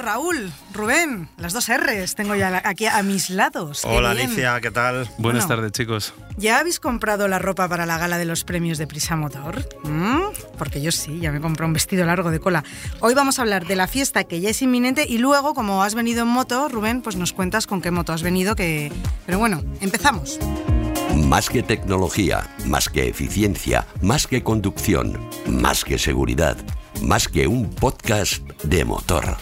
Raúl, Rubén, las dos R's tengo ya aquí a mis lados. Hola. Alicia, ¿qué tal? Buenas Bueno. tardes, chicos. ¿Ya habéis comprado la ropa para la gala de los premios de Prisa Motor? ¿Mm? Porque yo sí, ya me compré un vestido largo de cola. Hoy vamos a hablar de la fiesta que ya es inminente y luego, como has venido en moto, Rubén, pues nos cuentas con qué moto has venido. Que... Pero bueno, empezamos. Más que tecnología, más que eficiencia, más que conducción, más que seguridad, más que un podcast de motor.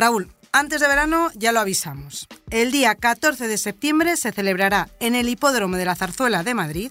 Raúl, antes de verano ya lo avisamos. El día 14 de septiembre se celebrará en el Hipódromo de la Zarzuela de Madrid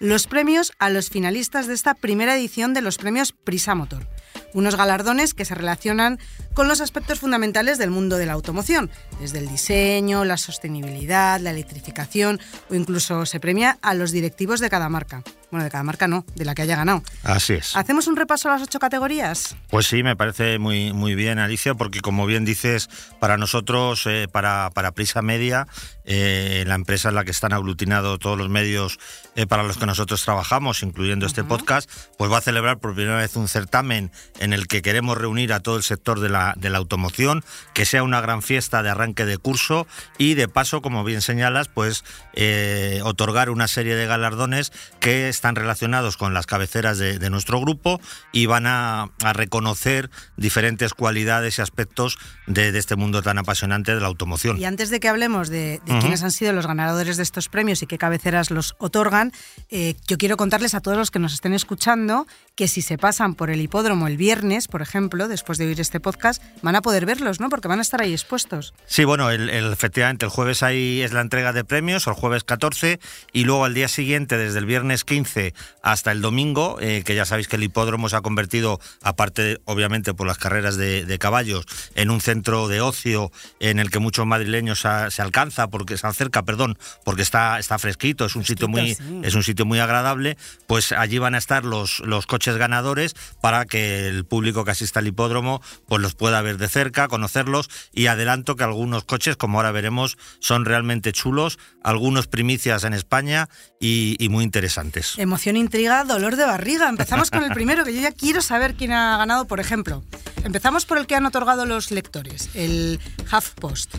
los premios a los finalistas de esta primera edición de los premios Prisa Motor. Unos galardones que se relacionan con los aspectos fundamentales del mundo de la automoción, desde el diseño, la sostenibilidad, la electrificación o incluso se premia a los directivos de cada marca. Bueno, de cada marca no, de la que haya ganado. Así es. ¿Hacemos un repaso a las ocho categorías? Pues sí, me parece muy, muy bien, Alicia, porque como bien dices, para nosotros, eh, para, para Prisa Media, eh, la empresa en la que están aglutinados todos los medios eh, para los que nosotros trabajamos, incluyendo este podcast, pues va a celebrar por primera vez un certamen en el que queremos reunir a todo el sector de la, de la automoción, que sea una gran fiesta de arranque de curso y de paso, como bien señalas, pues eh, otorgar una serie de galardones que están relacionados con las cabeceras de, de nuestro grupo y van a, a reconocer diferentes cualidades y aspectos de, de este mundo tan apasionante de la automoción. Y antes de que hablemos de, quiénes han sido los ganadores de estos premios y qué cabeceras los otorgan, eh, yo quiero contarles a todos los que nos estén escuchando que si se pasan por el hipódromo el viernes, por ejemplo, después de oír este podcast, van a poder verlos, ¿no? Porque van a estar ahí expuestos. Sí, bueno, el, el- efectivamente, el jueves ahí es la entrega de premios, el jueves 14, y luego al día siguiente, desde el viernes 15 hasta el domingo, eh, que ya sabéis que el hipódromo se ha convertido, aparte, obviamente, por las carreras de, de caballos, en un centro de ocio en el que muchos madrileños a- se alcanza, porque se acerca, perdón, porque está, está fresquito, es un sitio muy, sí. es un sitio muy agradable, pues allí van a estar los, los coches ganadores para que el público que asista al hipódromo pues los pueda ver de cerca, conocerlos y adelanto que algunos coches, como ahora veremos, son realmente chulos, algunos primicias en España y, muy interesantes. Emoción, intriga, dolor de barriga. Empezamos con el primero, que yo ya quiero saber quién ha ganado, por ejemplo. Empezamos por el que han otorgado los lectores, el HuffPost.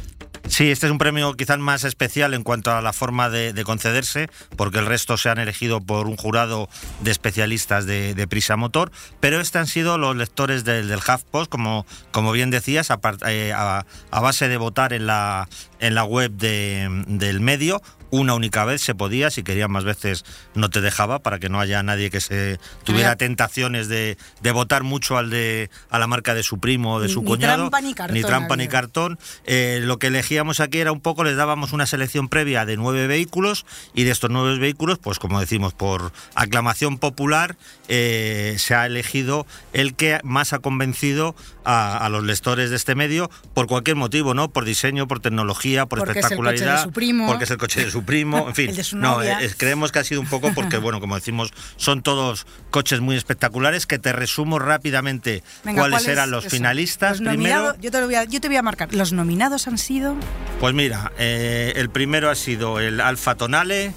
Sí, este es un premio quizás más especial en cuanto a la forma de, de concederse, porque el resto se han elegido por un jurado de especialistas de, Prisa Motor, pero este han sido los lectores del, del HuffPost, como, como bien decías, eh, a- a base de votar en la, en la web de- del medio. Una única vez se podía, si querían más veces no te dejaba, para que no haya nadie que se tuviera tentaciones de, de votar mucho al de a la marca de su primo o de Ni- su ni cuñado. trampa ni cartón Ni trampa ni cartón. Eh, lo que elegíamos aquí era un poco, les dábamos una selección previa de nueve vehículos y de estos nueve vehículos, pues como decimos, por aclamación popular, eh, se ha elegido el que más ha convencido a, a los lectores de este medio por cualquier motivo, ¿no? Por diseño, por tecnología, por Porque es el coche de espectacularidad, su primo. porque es el coche de su primo, en fin. El de su no, novia. eh, creemos que ha sido un poco porque, bueno, como decimos, son todos coches muy espectaculares que te resumo rápidamente Venga, cuáles ¿cuál es eran los eso? finalistas. Los Primero, nominados- yo, te lo voy a, yo te voy a marcar. Los nominados han sido. pues mira, eh, el primero ha sido el Alfa Tonale,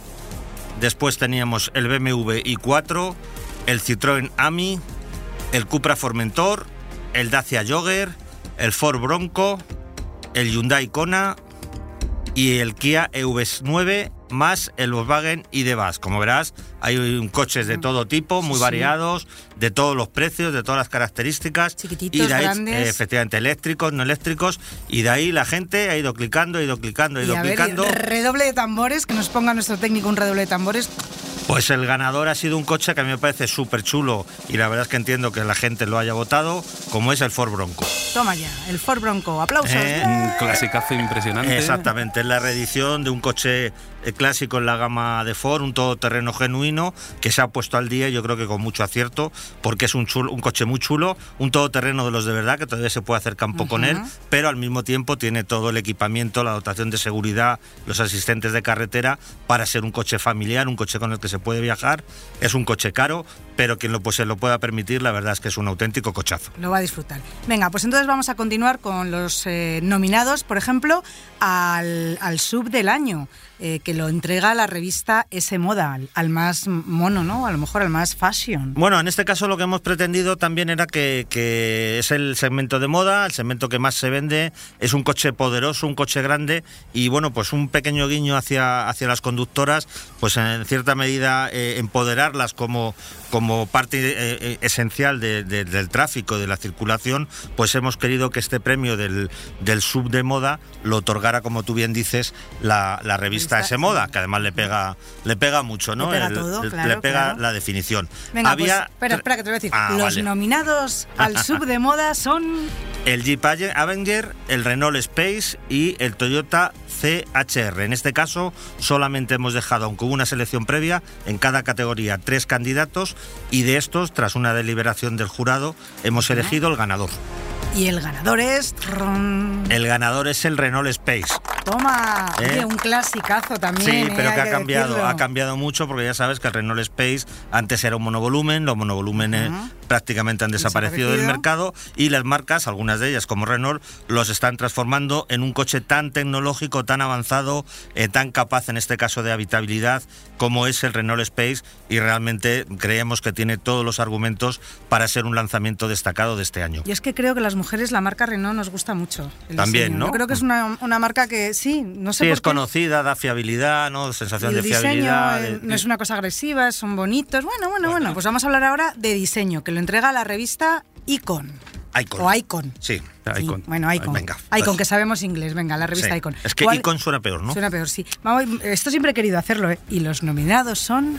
después teníamos el BMW i4, el Citroën Ami, el Cupra Formentor, el Dacia Jogger, el Ford Bronco, el Hyundai Kona y el Kia EV9 más el Volkswagen ID.Buzz. Como verás, hay coches de todo tipo, muy Sí. variados, de todos los precios, de todas las características. Chiquititos, y de ahí, grandes. eh, efectivamente, eléctricos, no eléctricos. Y de ahí la gente ha ido clicando, ha ido clicando, ha Y ido a ver, clicando. y redoble de tambores, que nos ponga nuestro técnico un redoble de tambores. Pues el ganador ha sido un coche que a mí me parece súper chulo y la verdad es que entiendo que la gente lo haya votado, como es el Ford Bronco. Toma ya, el Ford Bronco, aplausos. Eh, un clasicazo impresionante. Exactamente, es la reedición de un coche eh, clásico en la gama de Ford, un todoterreno genuino que se ha puesto al día, yo creo que con mucho acierto, porque es un, chulo, un coche muy chulo, un todoterreno de los de verdad, que todavía se puede hacer campo con él, pero al mismo tiempo tiene todo el equipamiento, la dotación de seguridad, los asistentes de carretera, para ser un coche familiar, un coche con el que se se puede viajar, es un coche caro, pero quien lo, pues, se lo pueda permitir, la verdad es que es un auténtico cochazo. Lo va a disfrutar. Venga, pues entonces vamos a continuar con los eh, nominados, por ejemplo, al sub del año. Eh, que lo entrega la revista S Moda, al, más mono, ¿no? A lo mejor al más fashion. Bueno, en este caso lo que hemos pretendido también era que, es el segmento de moda, el segmento que más se vende, es un coche poderoso, un coche grande y bueno, pues un pequeño guiño hacia, hacia las conductoras, pues en cierta medida eh, empoderarlas como, como parte eh, esencial del tráfico, de la circulación, pues hemos querido que este premio del, del sub de moda lo otorgara, como tú bien dices, la, la revista está ese moda, que además le pega, le pega mucho, ¿no? Le pega, todo, claro, le pega la definición. Venga, pues, Había... pues, espera, espera, que te voy a decir. Ah, Los nominados al sub de moda son... El Jeep Avenger, el Renault Space y el Toyota CHR. En este caso, solamente hemos dejado, aunque hubo una selección previa, en cada categoría tres candidatos y de estos, tras una deliberación del jurado, hemos elegido el ganador. Y el ganador es. El ganador es el Renault Space. Toma, ¿Eh? un clasicazo también. Sí, ¿eh? pero que ha cambiado, ha cambiado mucho porque ya sabes que el Renault Space antes era un monovolumen, los monovolúmenes prácticamente han desaparecido, del mercado y las marcas, algunas de ellas como Renault, los están transformando en un coche tan tecnológico, tan avanzado, eh, tan capaz en este caso de habitabilidad como es el Renault Space y realmente creemos que tiene todos los argumentos para ser un lanzamiento destacado de este año. Y es que creo que las mujeres la marca Renault nos gusta mucho. el También, diseño. ¿no? Yo creo que es una, una marca que sí, no sé Sí, por es qué. conocida, da fiabilidad, ¿no? Sensación el de diseño fiabilidad. eh, de- no es una cosa agresiva, son bonitos. Bueno, bueno, bueno. Pues vamos a hablar ahora de diseño, que lo entrega la revista Icon. Icon. O Icon. Sí. Sí, Icon. Bueno, Icon. Venga, Icon, que sabemos inglés. Venga, la revista Sí. Icon. Es que ¿Cuál- Icon suena peor, ¿no? Suena peor, sí. Vamos, esto siempre he querido hacerlo, ¿eh? Y los nominados son...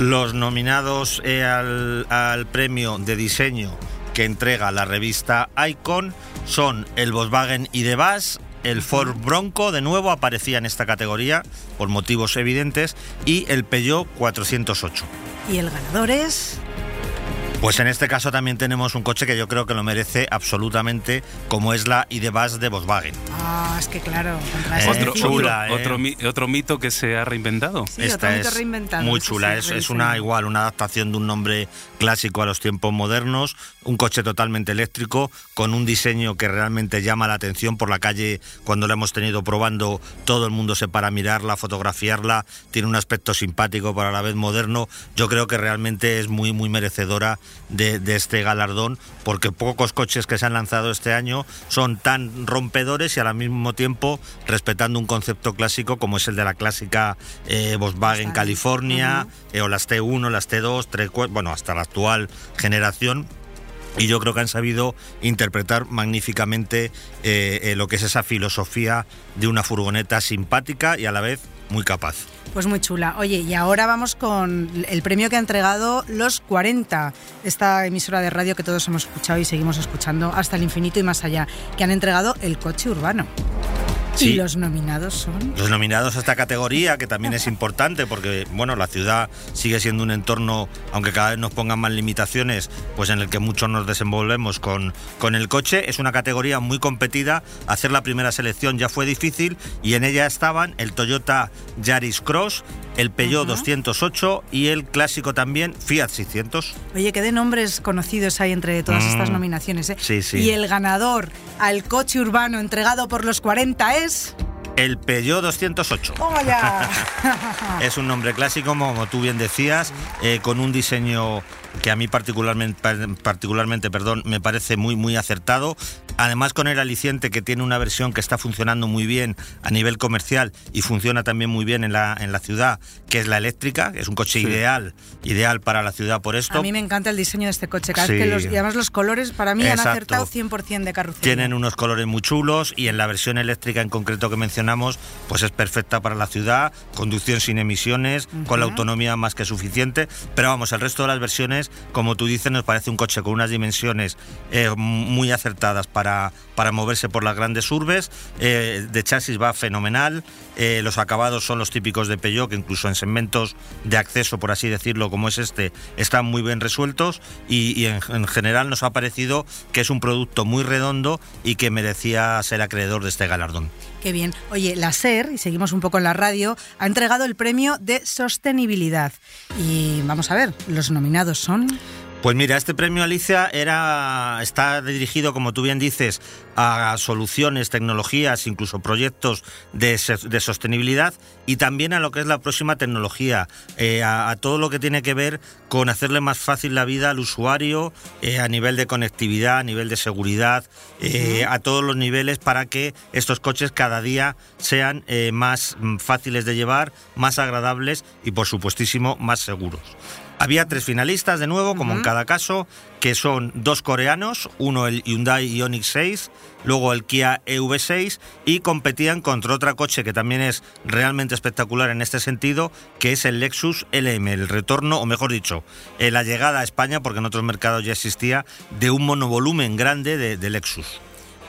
Los nominados eh, al, al premio de diseño que entrega la revista Icon son el Volkswagen ID.Buzz, el Ford Bronco, de nuevo aparecía en esta categoría por motivos evidentes, y el Peugeot 408. Y el ganador es... Pues en este caso también tenemos un coche que yo creo que lo merece absolutamente, como es la ID.Buzz de Volkswagen. Ah, es que claro. contra Eh, Otro, chula, otro, ¿eh? otro mi- otro mito que se ha reinventado. Sí, otro mito reinventado, muy chula, sí, es, es una igual, una adaptación de un nombre clásico a los tiempos modernos, un coche totalmente eléctrico, con un diseño que realmente llama la atención por la calle cuando la hemos tenido probando, todo el mundo se para a mirarla, fotografiarla, tiene un aspecto simpático pero a la vez moderno, yo creo que realmente es muy muy merecedora de, de este galardón, porque pocos coches que se han lanzado este año son tan rompedores y al mismo tiempo respetando un concepto clásico como es el de la clásica eh, Volkswagen. California, eh, o las T1, las T2, 3, bueno, hasta la actual generación. Y yo creo que han sabido interpretar magníficamente eh, eh, lo que es esa filosofía de una furgoneta simpática y a la vez muy capaz. Pues muy chula. Oye, y ahora vamos con el premio que ha entregado Los 40, esta emisora de radio que todos hemos escuchado y seguimos escuchando hasta el infinito y más allá, que han entregado el coche urbano. Sí. Y los nominados son... Los nominados a esta categoría, que también es importante porque, bueno, la ciudad sigue siendo un entorno, aunque cada vez nos pongan más limitaciones, pues en el que muchos nos desenvolvemos con, con el coche. Es una categoría muy competida. Hacer la primera selección ya fue difícil y en ella estaban el Toyota Yaris Cross, el Peugeot Ajá. 208 y el clásico también Fiat 600. Oye, que de nombres conocidos hay entre todas Mm. estas nominaciones. ¿eh? Sí, sí. Y el ganador al coche urbano entregado por los 40 es... El Peugeot 208. ¡Toma ya! Es un nombre clásico, como tú bien decías, eh, con un diseño que a mí particularmente, particularmente perdón, me parece muy, muy acertado. Además con el aliciente que tiene una versión que está funcionando muy bien a nivel comercial y funciona también muy bien en la, en la ciudad, que es la eléctrica, es un coche ideal, ideal para la ciudad por esto. A mí me encanta el diseño de este coche, cada vez que los, y además los colores para mí han acertado 100% de carrocería. Tienen unos colores muy chulos y en la versión eléctrica en concreto que mencionamos, pues es perfecta para la ciudad, conducción sin emisiones, con la autonomía más que suficiente, pero vamos, el resto de las versiones, como tú dices, nos parece un coche con unas dimensiones eh, muy acertadas para, para moverse por las grandes urbes, eh, de chasis va fenomenal, eh, los acabados son los típicos de Peugeot, que incluso en segmentos de acceso, por así decirlo, como es este, están muy bien resueltos. Y, en, general nos ha parecido que es un producto muy redondo y que merecía ser acreedor de este galardón. Qué bien. Oye, la SER, y seguimos un poco en la radio, ha entregado el premio de sostenibilidad. Y vamos a ver, los nominados son... Pues mira, este premio Alicia era, está dirigido, como tú bien dices, a soluciones, tecnologías, incluso proyectos de, sostenibilidad y también a lo que es la próxima tecnología, eh, a, todo lo que tiene que ver con hacerle más fácil la vida al usuario eh, a nivel de conectividad, a nivel de seguridad, eh, a todos los niveles para que estos coches cada día sean más mm, fáciles de llevar, más agradables y por supuestísimo más seguros. Había tres finalistas de nuevo, como en cada caso, que son dos coreanos, uno el Hyundai Ioniq 6, luego el Kia EV6 y competían contra otro coche que también es realmente espectacular en este sentido, que es el Lexus LM, el retorno, o mejor dicho, eh, la llegada a España, porque en otros mercados ya existía, de un monovolumen grande de Lexus.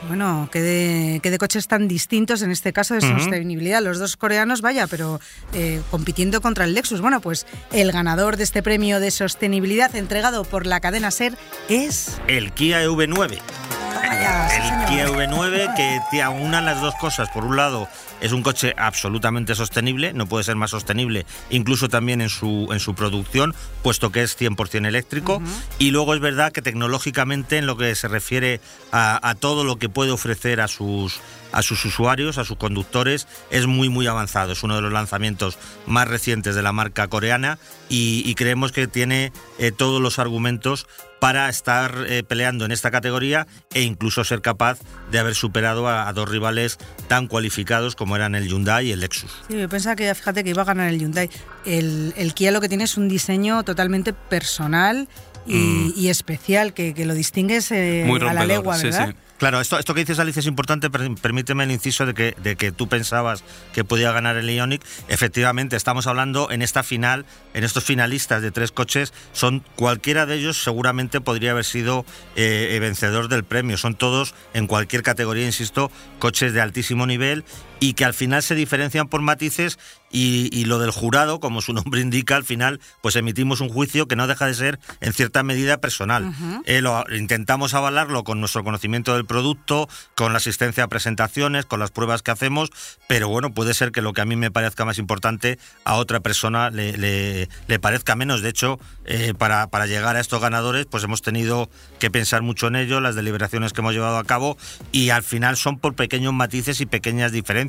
Bueno, que de, coches tan distintos en este caso de sostenibilidad. Los dos coreanos, vaya, pero eh, compitiendo contra el Lexus. Bueno, pues el ganador de este premio de sostenibilidad entregado por la cadena SER es... El Kia EV9. el Kia EV9 que te aúna las dos cosas. Por un lado, es un coche absolutamente sostenible, no puede ser más sostenible, incluso también en su, en su producción, puesto que es 100% eléctrico. Y luego es verdad que tecnológicamente, en lo que se refiere a, todo lo que puede ofrecer a sus, a sus usuarios, a sus conductores, es muy muy avanzado. Es uno de los lanzamientos más recientes de la marca coreana y, creemos que tiene eh, todos los argumentos para estar eh, peleando en esta categoría e incluso ser capaz de haber superado a, dos rivales tan cualificados como eran el Hyundai y el Lexus. Sí, yo pensaba que fíjate que iba a ganar el Hyundai. El, el Kia lo que tiene es un diseño totalmente personal y, mm. especial, que, lo distingues eh, a la legua, ¿verdad? Claro, esto, esto que dices, Alicia, es importante. Permíteme el inciso de que, de que tú pensabas que podía ganar el Ionic. Efectivamente, estamos hablando en esta final, en estos finalistas de tres coches, son cualquiera de ellos seguramente podría haber sido eh, vencedor del premio. Son todos, en cualquier categoría, insisto, coches de altísimo nivel y que al final se diferencian por matices y, lo del jurado, como su nombre indica, al final pues emitimos un juicio que no deja de ser en cierta medida personal. Eh, lo, intentamos avalarlo con nuestro conocimiento del producto, con la asistencia a presentaciones, con las pruebas que hacemos, pero bueno, puede ser que lo que a mí me parezca más importante a otra persona le, parezca menos. De hecho, eh, para, para llegar a estos ganadores pues hemos tenido que pensar mucho en ello, las deliberaciones que hemos llevado a cabo y al final son por pequeños matices y pequeñas diferencias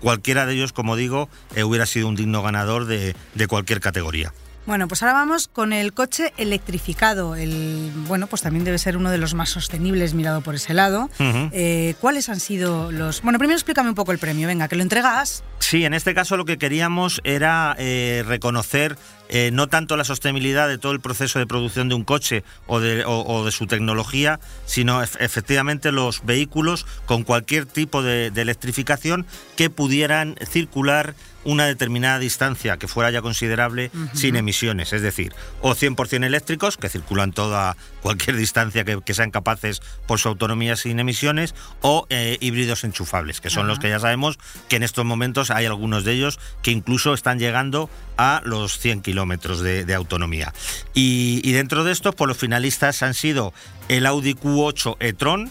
Cualquiera de ellos, como digo, eh, hubiera sido un digno ganador de, cualquier categoría. Bueno, pues ahora vamos con el coche electrificado. El, bueno, pues también debe ser uno de los más sostenibles mirado por ese lado. Eh, ¿Cuáles han sido los...? Bueno, primero explícame un poco el premio. Venga, que lo entregas. Sí, en este caso lo que queríamos era eh, reconocer eh, no tanto la sostenibilidad de todo el proceso de producción de un coche o de, su tecnología, sino efectivamente los vehículos con cualquier tipo de, electrificación que pudieran circular una determinada distancia que fuera ya considerable sin emisiones, es decir, o 100% eléctricos que circulan toda cualquier distancia que, sean capaces por su autonomía sin emisiones, o eh, híbridos enchufables, que son los que ya sabemos que en estos momentos hay algunos de ellos que incluso están llegando a los 100 kilómetros de, autonomía. Y, dentro de estos, pues los finalistas han sido el Audi Q8 e-tron,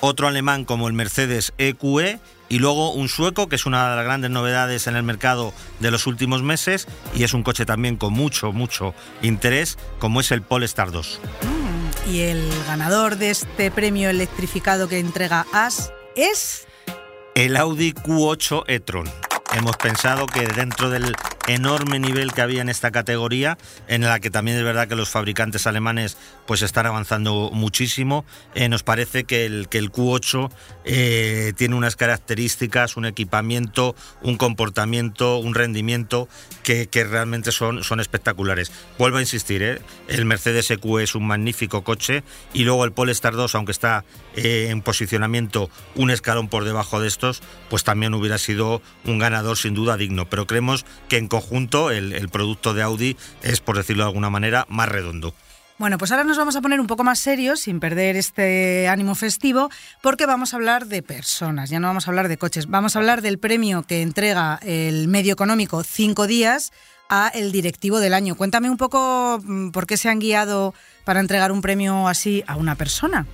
otro alemán como el Mercedes EQE y luego un sueco, que es una de las grandes novedades en el mercado de los últimos meses y es un coche también con mucho, mucho interés, como es el Polestar 2. Mm, y el ganador de este premio electrificado que entrega AS es... El Audi Q8 e-tron hemos pensado que dentro del enorme nivel que había en esta categoría, en la que también es verdad que los fabricantes alemanes pues están avanzando muchísimo. Eh, nos parece que el, que el Q8 eh, tiene unas características, un equipamiento, un comportamiento, un rendimiento que, realmente son, son espectaculares. Vuelvo a insistir, ¿eh? el Mercedes EQ es un magnífico coche y luego el Polestar 2, aunque está en posicionamiento un escalón por debajo de estos, pues también hubiera sido un ganador sin duda digno. Pero creemos que en conjunto el, producto de Audi es, por decirlo de alguna manera, más redondo. Bueno, pues ahora nos vamos a poner un poco más serios, sin perder este ánimo festivo, porque vamos a hablar de personas, ya no vamos a hablar de coches, vamos a hablar del premio que entrega el medio económico Cinco Días a el directivo del año. Cuéntame un poco mm, por qué se han guiado para entregar un premio así a una persona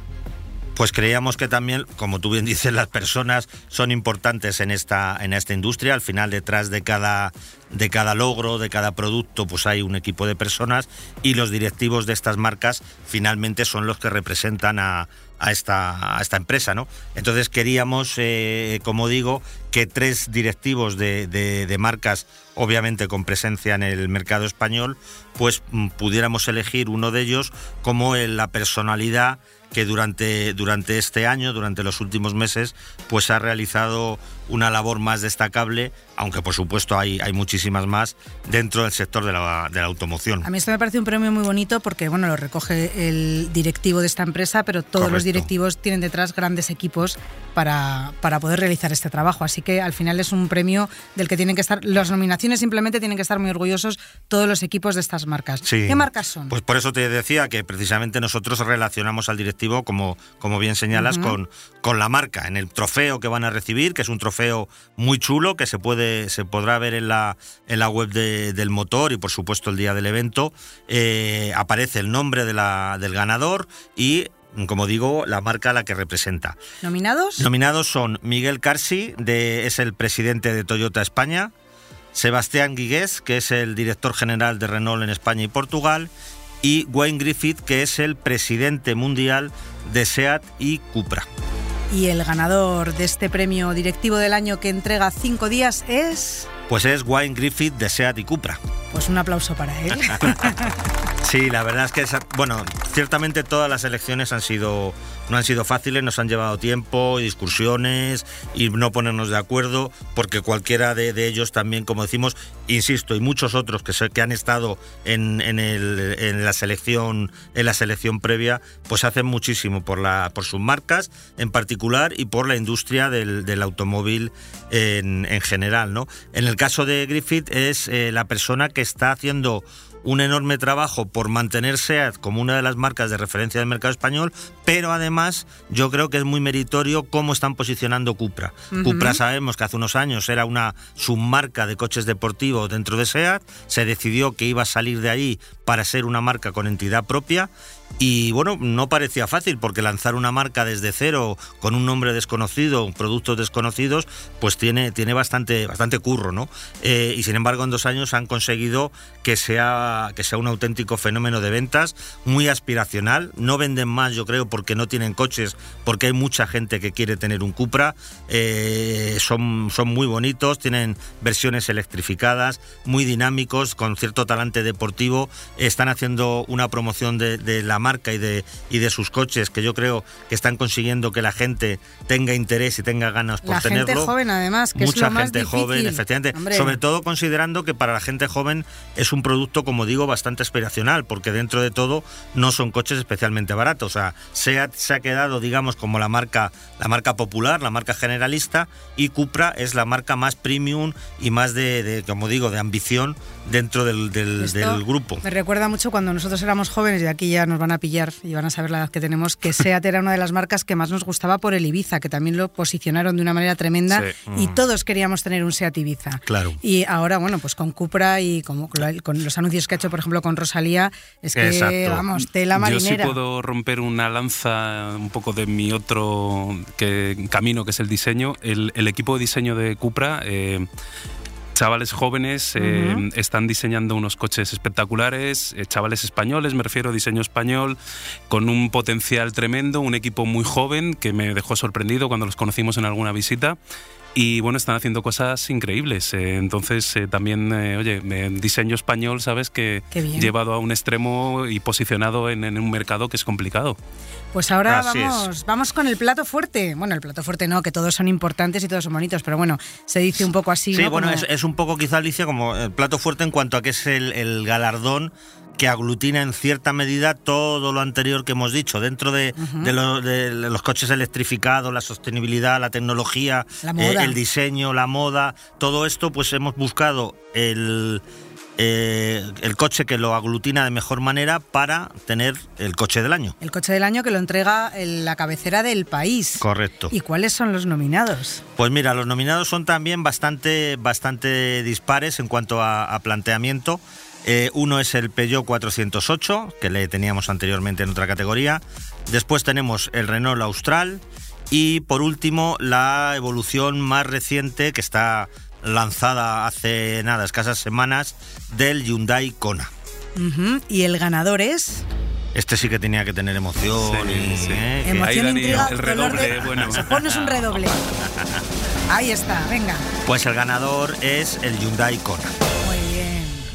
pues creíamos que también, como tú bien dices, las personas son importantes en esta, en esta industria. Al final, detrás de cada, de cada logro, de cada producto, pues hay un equipo de personas y los directivos de estas marcas finalmente son los que representan a, esta, a esta, empresa, ¿no? Entonces queríamos, eh, como digo, que tres directivos de, de, marcas, obviamente con presencia en el mercado español, pues mm, pudiéramos elegir uno de ellos como la personalidad que durante, durante este año, durante los últimos meses, pues ha realizado una labor más destacable, aunque por supuesto hay, hay muchísimas más dentro del sector de la, de la automoción. A mí esto me parece un premio muy bonito porque bueno, lo recoge el directivo de esta empresa, pero todos los directivos tienen detrás grandes equipos para, para poder realizar este trabajo. Así que al final es un premio del que tienen que estar, las nominaciones simplemente tienen que estar muy orgullosos todos los equipos de estas marcas. ¿Qué marcas son? Pues por eso te decía que precisamente nosotros relacionamos al directivo, como, como bien señalas, con, con la marca, en el trofeo que van a recibir, que es un trofeo muy chulo que se puede se podrá ver en la, en la web del motor y por supuesto el día del evento. Eh, aparece el nombre de la, del ganador y como digo, la marca a la que representa. ¿Nominados? Nominados son Miguel Carsi, de, es el presidente de Toyota España, Sebastián Guigués, que es el director general de Renault en España y Portugal, y Wayne Griffith, que es el presidente mundial de SEAT y Cupra. Y el ganador de este premio directivo del año que entrega cinco días es... Pues es Wayne Griffith de SEAT y Cupra. Pues un aplauso para él. sí, la verdad es que, bueno, ciertamente todas las elecciones han sido no han sido fáciles, nos han llevado tiempo, discusiones y no ponernos de acuerdo, porque cualquiera de, ellos también, como decimos, insisto, y muchos otros que, que han estado en, en, la selección, en la selección previa, pues hacen muchísimo por, la, por sus marcas en particular y por la industria del, automóvil en, general. ¿no? En el caso de Griffith es eh, la persona que está haciendo un enorme trabajo por mantener SEAT como una de las marcas de referencia del mercado español, pero además yo creo que es muy meritorio cómo están posicionando Cupra. Cupra sabemos que hace unos años era una submarca de coches deportivos dentro de SEAT, se decidió que iba a salir de ahí para ser una marca con entidad propia y bueno, no parecía fácil porque lanzar una marca desde cero con un nombre desconocido, productos desconocidos, pues tiene, tiene bastante, bastante curro, ¿no? Eh, y sin embargo, en dos años han conseguido que sea, que sea un auténtico fenómeno de ventas, muy aspiracional. No venden más, yo creo, porque no tienen coches, porque hay mucha gente que quiere tener un Cupra. Eh, son, son muy bonitos, tienen versiones electrificadas, muy dinámicos, con cierto talante deportivo. Están haciendo una promoción de, de la marca y de, y de sus coches que yo creo que están consiguiendo que la gente tenga interés y tenga ganas por tenerlo. Gente joven, además, que Mucha es lo gente joven, efectivamente. Sobre todo considerando que para la gente joven es un producto, como digo, bastante aspiracional, porque dentro de todo no son coches especialmente baratos. O sea, SEAT se ha quedado, digamos, como la marca, la marca popular, la marca generalista, y Cupra es la marca más premium y más de, de como digo, de ambición dentro del, del, del, grupo. Me recuerda mucho cuando nosotros éramos jóvenes, y aquí ya nos van a pillar y van a saber la edad que tenemos, que SEAT era una de las marcas que más nos gustaba por el Ibiza, que también lo posicionaron de una manera tremenda y mm. todos queríamos tener un SEAT Ibiza. Claro. Y ahora, bueno, pues con Cupra y con, con los anuncios que ha hecho, por ejemplo, con Rosalía, es que, vamos, tela marinera. Yo sí puedo romper una lanza un poco de mi otro que, camino, que es el diseño. El, equipo de diseño de Cupra... Eh, chavales jóvenes eh, están diseñando unos coches espectaculares, eh, chavales españoles, me refiero a diseño español, con un potencial tremendo, un equipo muy joven que me dejó sorprendido cuando los conocimos en alguna visita Y bueno, están haciendo cosas increíbles. Eh, entonces, eh, también, eh, oye, diseño español, sabes que llevado a un extremo y posicionado en, en, un mercado que es complicado. Pues ahora vamos, vamos con el plato fuerte. Bueno, el plato fuerte no, que todos son importantes y todos son bonitos, pero bueno, se dice un poco así. Sí, bueno, es, un poco quizá, Alicia, como el plato fuerte en cuanto a que es el, galardón que aglutina en cierta medida todo lo anterior que hemos dicho, dentro de, los coches electrificados, la sostenibilidad, la tecnología, eh, el diseño, la moda, todo esto, pues hemos buscado el, eh, el coche que lo aglutina de mejor manera para tener el coche del año. El coche del año que lo entrega en la cabecera del país. Correcto. ¿Y cuáles son los nominados? Pues mira, los nominados son también bastante, bastante dispares en cuanto a, planteamiento. Eh, uno es el Peugeot 408, que le teníamos anteriormente en otra categoría. Después tenemos el Renault Austral. Y por último, la evolución más reciente que está lanzada hace nada, escasas semanas, del Hyundai Kona. ¿Y el ganador es? Este sí que tenía que tener emoción. ¿eh? Emoción, intriga, el redoble, bueno. Pones un redoble. Ahí está, venga. Pues el ganador es el Hyundai Kona.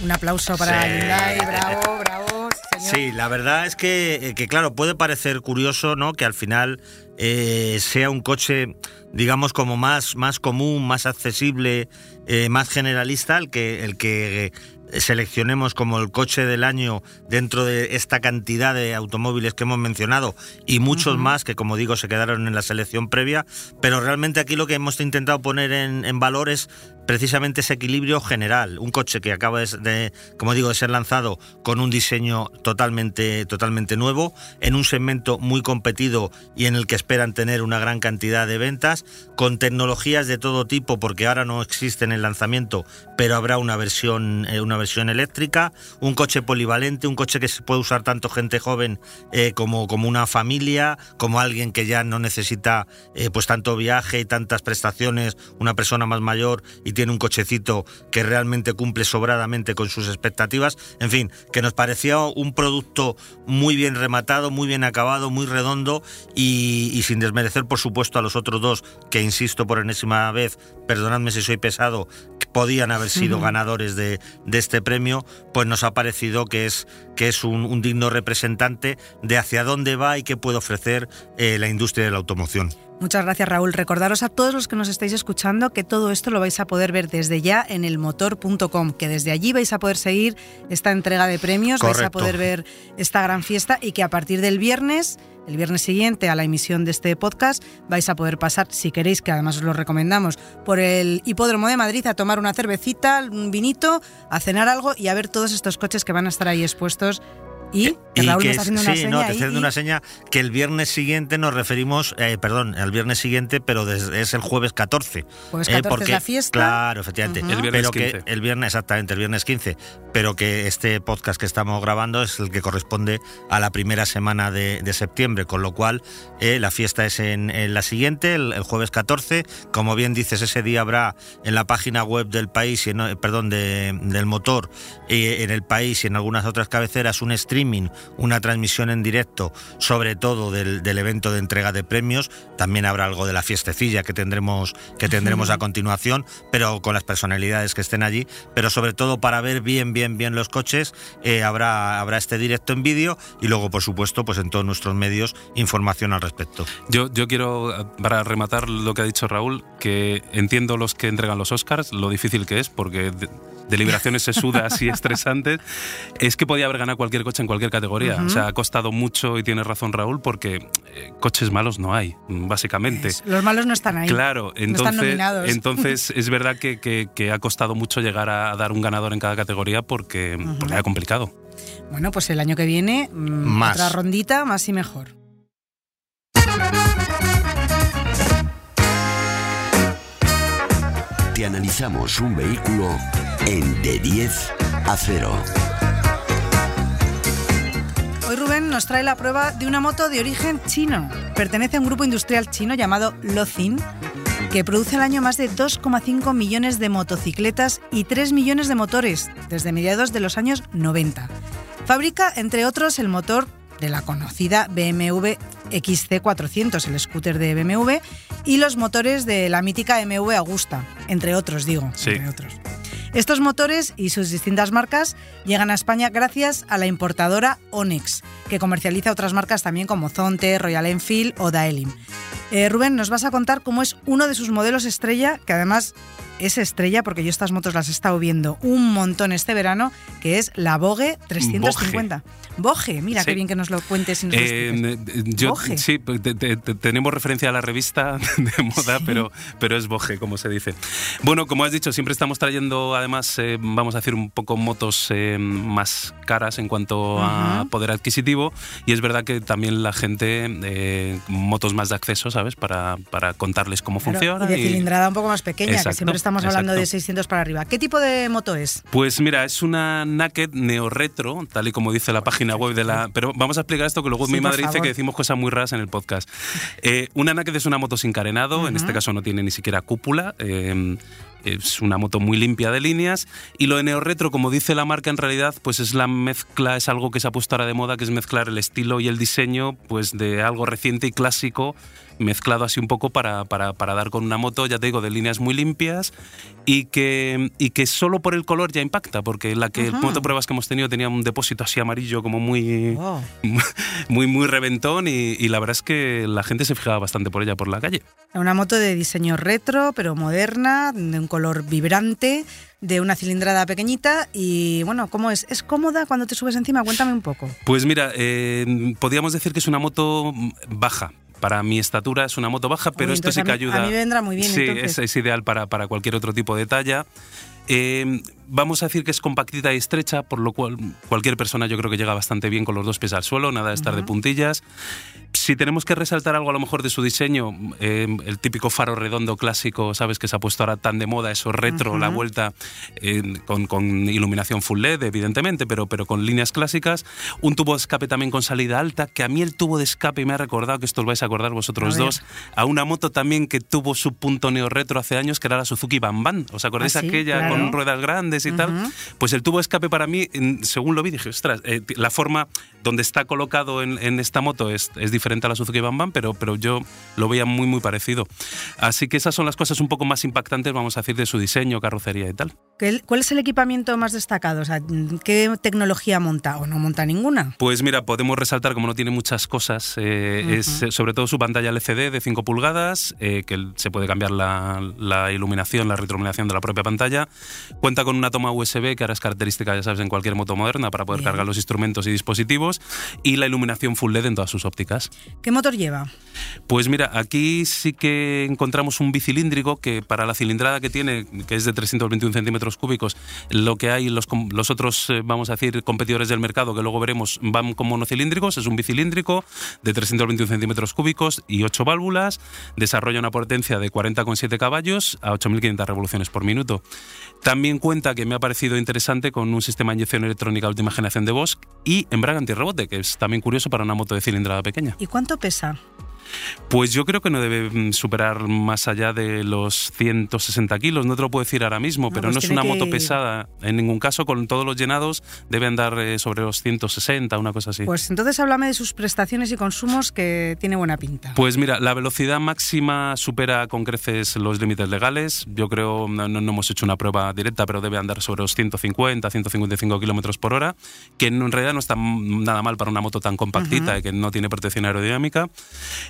Un aplauso para Hyundai, bravo, bravo. Sí, la verdad es que, que, claro, puede parecer curioso, ¿no? Que al final eh, sea un coche, digamos, como más, más común, más accesible, eh, más generalista, el que, el que seleccionemos como el coche del año dentro de esta cantidad de automóviles que hemos mencionado y muchos más que como digo se quedaron en la selección previa, pero realmente aquí lo que hemos intentado poner en, en valor es precisamente ese equilibrio general. Un coche que acaba de, como digo, de ser lanzado con un diseño totalmente, totalmente nuevo, en un segmento muy competido y en el que esperan tener una gran cantidad de ventas, con tecnologías de todo tipo, porque ahora no existe en el lanzamiento, pero habrá una versión, eh, una versión eléctrica, un coche polivalente, un coche que se puede usar tanto gente joven eh, como, como una familia, como alguien que ya no necesita eh, pues tanto viaje y tantas prestaciones, una persona más mayor y tiene un cochecito que realmente cumple sobradamente con sus expectativas. En fin, que nos parecía un producto muy bien rematado, muy bien acabado, muy redondo y, sin desmerecer, por supuesto, a los otros dos, que insisto por enésima vez, perdonadme si soy pesado, podían haber sido ganadores de, este premio, pues nos ha parecido que es, que es un, digno representante de hacia dónde va y qué puede ofrecer eh, la industria de la automoción. Muchas gracias Raúl. Recordaros a todos los que nos estáis escuchando que todo esto lo vais a poder ver desde ya en elmotor.com, que desde allí vais a poder seguir esta entrega de premios, vais a poder ver esta gran fiesta y que a partir del viernes, el viernes siguiente a la emisión de este podcast, vais a poder pasar, si queréis, que además os lo recomendamos, por el Hipódromo de Madrid a tomar una cervecita, un vinito, a cenar algo y a ver todos estos coches que van a estar ahí expuestos y, eh, que Raúl está haciendo una sí, no, te estoy haciendo una seña que el viernes siguiente nos referimos, eh, perdón, el viernes siguiente, pero es el jueves 14. Jueves 14 porque, es la fiesta. Claro, efectivamente. El viernes pero 15. Que el viernes, exactamente, el viernes 15. Pero que este podcast que estamos grabando es el que corresponde a la primera semana de, septiembre, con lo cual eh, la fiesta es en, la siguiente, el, jueves 14. Como bien dices, ese día habrá en la página web del país, y perdón, del motor, en el país y en algunas otras cabeceras, un stream una transmisión en directo, sobre todo del, evento de entrega de premios. También habrá algo de la fiestecilla que tendremos, que tendremos a continuación, pero con las personalidades que estén allí. Pero sobre todo para ver bien, bien, bien los coches, eh, habrá, habrá este directo en vídeo y luego, por supuesto, pues en todos nuestros medios, información al respecto. Yo, yo quiero, para rematar lo que ha dicho Raúl, que entiendo los que entregan los Oscars, lo difícil que es, porque deliberaciones sesudas y estresantes, es que podía haber ganado cualquier coche en cualquier categoría. O sea, ha costado mucho y tiene razón Raúl porque eh, coches malos no hay, básicamente. los malos no están ahí. Claro, entonces, entonces es verdad que, que, ha costado mucho llegar a dar un ganador en cada categoría porque, era complicado. Bueno, pues el año que viene, mm, más. otra rondita, más y mejor. Te analizamos un vehículo De 10 a 0. Hoy Rubén nos trae la prueba de una moto de origen chino. Pertenece a un grupo industrial chino llamado Lozin, que produce al año más de 2,5 millones de motocicletas y 3 millones de motores desde mediados de los años 90. Fabrica, entre otros, el motor de la conocida BMW XC400, el scooter de BMW, y los motores de la mítica MV Augusta, entre otros, digo. Sí. Entre otros. Estos motores y sus distintas marcas llegan a España gracias a la importadora Onex, que comercializa otras marcas también como Zonte, Royal Enfield o Daelim. Eh, Rubén, nos vas a contar cómo es uno de sus modelos estrella, que además es estrella porque yo estas motos las he estado viendo un montón este verano, que es la Vogue 350. Vogue, mira Sí. qué bien que nos lo cuentes y nos lo. Eh, yo, Boge. sí, pues, te- te- te- tenemos referencia a la revista de moda, pero, pero es Boge, como se dice. Bueno, como has dicho, siempre estamos trayendo, además, eh, vamos a decir un poco motos eh, más caras en cuanto a Ujú. poder adquisitivo, y es verdad que también la gente, eh, motos más de acceso, ¿sabes? Para, para contarles cómo Claro, funciona. y de y- cilindrada un poco más pequeña, que Exacto, siempre estamos hablando de exacto. 600 para arriba. ¿Qué tipo de moto es? Pues mira, es una Naked neo-retro, tal y como dice la página web de la... Pero vamos a explicar esto, que luego Sí, mi madre dice que decimos cosas muy raras en el podcast. Eh, una Naked es una moto sin carenado, en este caso no tiene ni siquiera cúpula. eh, es una moto muy limpia de líneas y lo de neo-retro, como dice la marca, en realidad pues es la mezcla, es algo que se ha puesto ahora de moda, que es mezclar el estilo y el diseño pues de algo reciente y clásico mezclado así un poco para, para, para dar con una moto, ya te digo, de líneas muy limpias y que, y que solo por el color ya impacta, porque la que Ajá. motopruebas que hemos tenido tenía un depósito así amarillo como muy, muy, muy reventón y, y la verdad es que la gente se fijaba bastante por ella por la calle. Una moto de diseño retro, pero moderna, de un color vibrante, de una cilindrada pequeñita y bueno, ¿cómo es? ¿Es cómoda cuando te subes encima? Cuéntame un poco. Pues mira, eh, podríamos decir que es una moto baja. Para mi estatura es una moto baja, pero Uy, esto sí que a mí- ayuda. a mí vendrá muy bien, Sí, es, es ideal para, para cualquier otro tipo de talla. Eh, vamos a decir que es compactita y estrecha, por lo cual cualquier persona yo creo que llega bastante bien con los dos pies al suelo, nada de estar de puntillas. Si tenemos que resaltar algo a lo mejor de su diseño, eh, el típico faro redondo clásico, ¿sabes? Que se ha puesto ahora tan de moda, eso retro, la vuelta eh, con, con iluminación full LED, evidentemente, pero, pero con líneas clásicas. Un tubo de escape también con salida alta, que a mí el tubo de escape me ha recordado, que esto os vais a acordar vosotros A dos, a una moto también que tuvo su punto neo-retro hace años, que era la Suzuki Bamban. ¿Os acordáis Ah, sí, aquella claro. con ruedas grandes y tal? Ujú. Pues el tubo de escape para mí, según lo vi, dije, ostras, eh, la forma donde está colocado en, en esta moto es, es diferente a la Suzuki Bamban, pero, pero yo lo veía muy, muy parecido. Así que esas son las cosas un poco más impactantes, vamos a decir, de su diseño, carrocería y tal. ¿Qué- ¿Cuál es el equipamiento más destacado? O sea, ¿Qué tecnología monta o no monta ninguna? Pues mira, podemos resaltar, como no tiene muchas cosas, eh, es eh, sobre todo su pantalla LCD de 5 pulgadas, eh, que se puede cambiar la, la iluminación, la retroiluminación de la propia pantalla. Cuenta con una toma USB, que ahora es característica, ya sabes, en cualquier moto moderna para poder Bien. cargar los instrumentos y dispositivos. Y la iluminación full LED en todas sus ópticas. ¿Qué motor lleva? Pues mira, aquí sí que encontramos un bicilíndrico que para la cilindrada que tiene, que es de 321 centímetros cúbicos, lo que hay, los, otros, eh, vamos a decir, competidores del mercado que luego veremos van con monocilíndricos, es un bicilíndrico de 321 centímetros cúbicos y 8 válvulas, desarrolla una potencia de 40,7 caballos a 8.500 revoluciones por minuto. También cuenta, que me ha parecido interesante, con un sistema de inyección electrónica de última generación de Bosch y embrague antirrebote, que es también curioso para una moto de cilindrada pequeña. ¿Y cuánto pesa? Pues yo creo que no debe mm, superar más allá de los 160 kilos, no te lo puedo decir ahora mismo, No, pero pues no es una moto pesada en ningún caso, con todos los llenados debe andar eh, sobre los 160, una cosa así. Pues entonces háblame de sus prestaciones y consumos que tiene buena pinta. Pues mira, la velocidad máxima supera con creces los límites legales. Yo creo, no, hemos hecho una prueba directa, pero debe andar sobre los 150, 155 kilómetros por hora, que en realidad no está nada mal para una moto tan compactita y que no tiene protección aerodinámica.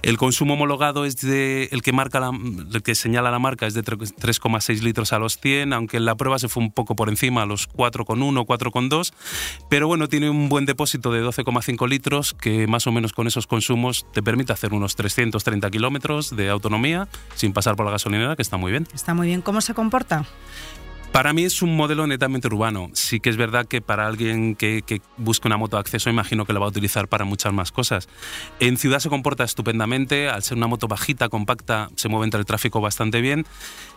El consumo homologado es de el que marca la, que señala la marca es de tre- 3,6 litros a los 100, aunque en la prueba se fue un poco por encima a los 4,1, 4,2, pero bueno, tiene un buen depósito de 12,5 litros que más o menos con esos consumos te permite hacer unos 330 kilómetros de autonomía sin pasar por la gasolinera, que está muy bien. Está muy bien. ¿Cómo se comporta? Para mí es un modelo netamente urbano. Sí que es verdad que para alguien que, que busque una moto de acceso, imagino que la va a utilizar para muchas más cosas. En ciudad se comporta estupendamente, al ser una moto bajita, compacta, se mueve entre el tráfico bastante bien.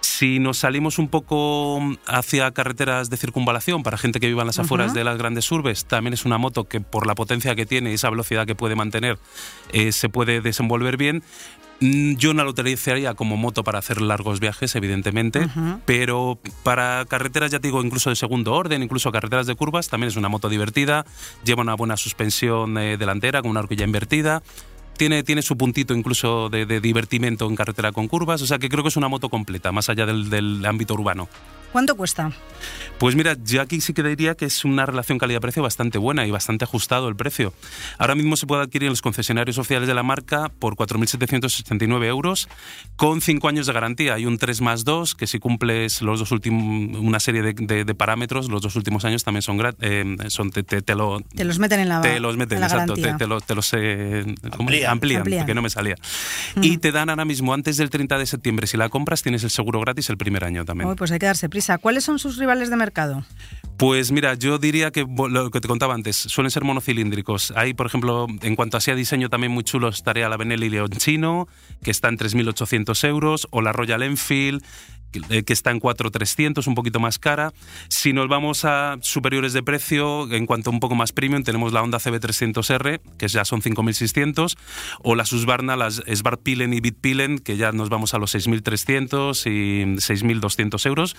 Si nos salimos un poco hacia carreteras de circunvalación, para gente que viva en las afueras de las grandes urbes, también es una moto que por la potencia que tiene y esa velocidad que puede mantener, eh, se puede desenvolver bien. Mm, Yo no la utilizaría como moto para hacer largos viajes, evidentemente, pero para carreteras, ya te digo, incluso de segundo orden, incluso carreteras de curvas, también es una moto divertida, lleva una buena suspensión eh, delantera con una horquilla invertida. tiene, tiene su puntito incluso de, de divertimento en carretera con curvas, o sea que creo que es una moto completa, más allá del, del ámbito urbano. ¿Cuánto cuesta? Pues mira, yo aquí sí que diría que es una relación calidad-precio bastante buena y bastante ajustado el precio. Ahora mismo se puede adquirir en los concesionarios oficiales de la marca por 4.769 euros con 5 años de garantía. Hay un 3 más 2 que si cumples los dos últimos, una serie de, de, de parámetros, los dos últimos años también son, eh, son te, te, te, lo, te los meten en la Te los meten, en la exacto. garantía. Te, te, los, te los eh. Amplían. amplían, Amplían. que no me salía. Mm. Y te dan ahora mismo, antes del 30 de septiembre, si la compras, tienes el seguro gratis el primer año también. Uy, pues hay que darse prisa. ¿Cuáles son sus rivales de mercado? Pues mira, yo diría que lo que te contaba antes, suelen ser monocilíndricos. Hay, por ejemplo, en cuanto a sea diseño también muy chulo, estaría la Benelli Leoncino, que está en 3.800 euros, o la Royal Enfield, que eh, que está en 4.300, un poquito más cara. Si nos vamos a superiores de precio, en cuanto a un poco más premium, tenemos la Honda CB300R, que ya son 5.600, o las Husqvarna, las Svartpilen y Bitpilen, que ya nos vamos a los 6.300 y 6.200 euros.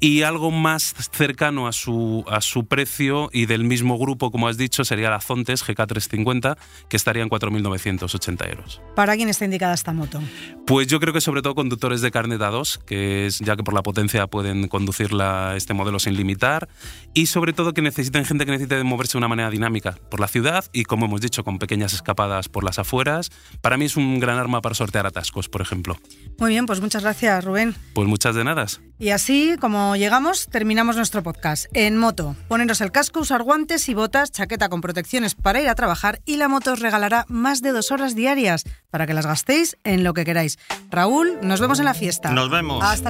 Y algo más cercano a su, a su precio y del mismo grupo, como has dicho, sería la Zontes GK350, que estaría en 4.980 euros. ¿Para quién está indicada esta moto? Pues yo creo que sobre todo conductores de carnet A2, que es ya que por la potencia pueden conducirla este modelo sin limitar, y sobre todo que necesiten gente que necesite moverse de una manera dinámica por la ciudad y como hemos dicho, con pequeñas escapadas por las afueras. Para mí es un gran arma para sortear atascos, por ejemplo. Muy bien, pues muchas gracias, Rubén. Pues muchas de nada. Y así, como llegamos, terminamos nuestro podcast. En moto, poneros el casco, usar guantes y botas, chaqueta con protecciones para ir a trabajar y la moto os regalará más de dos horas diarias para que las gastéis en lo que queráis. Raúl, nos vemos en la fiesta. Nos vemos. Hasta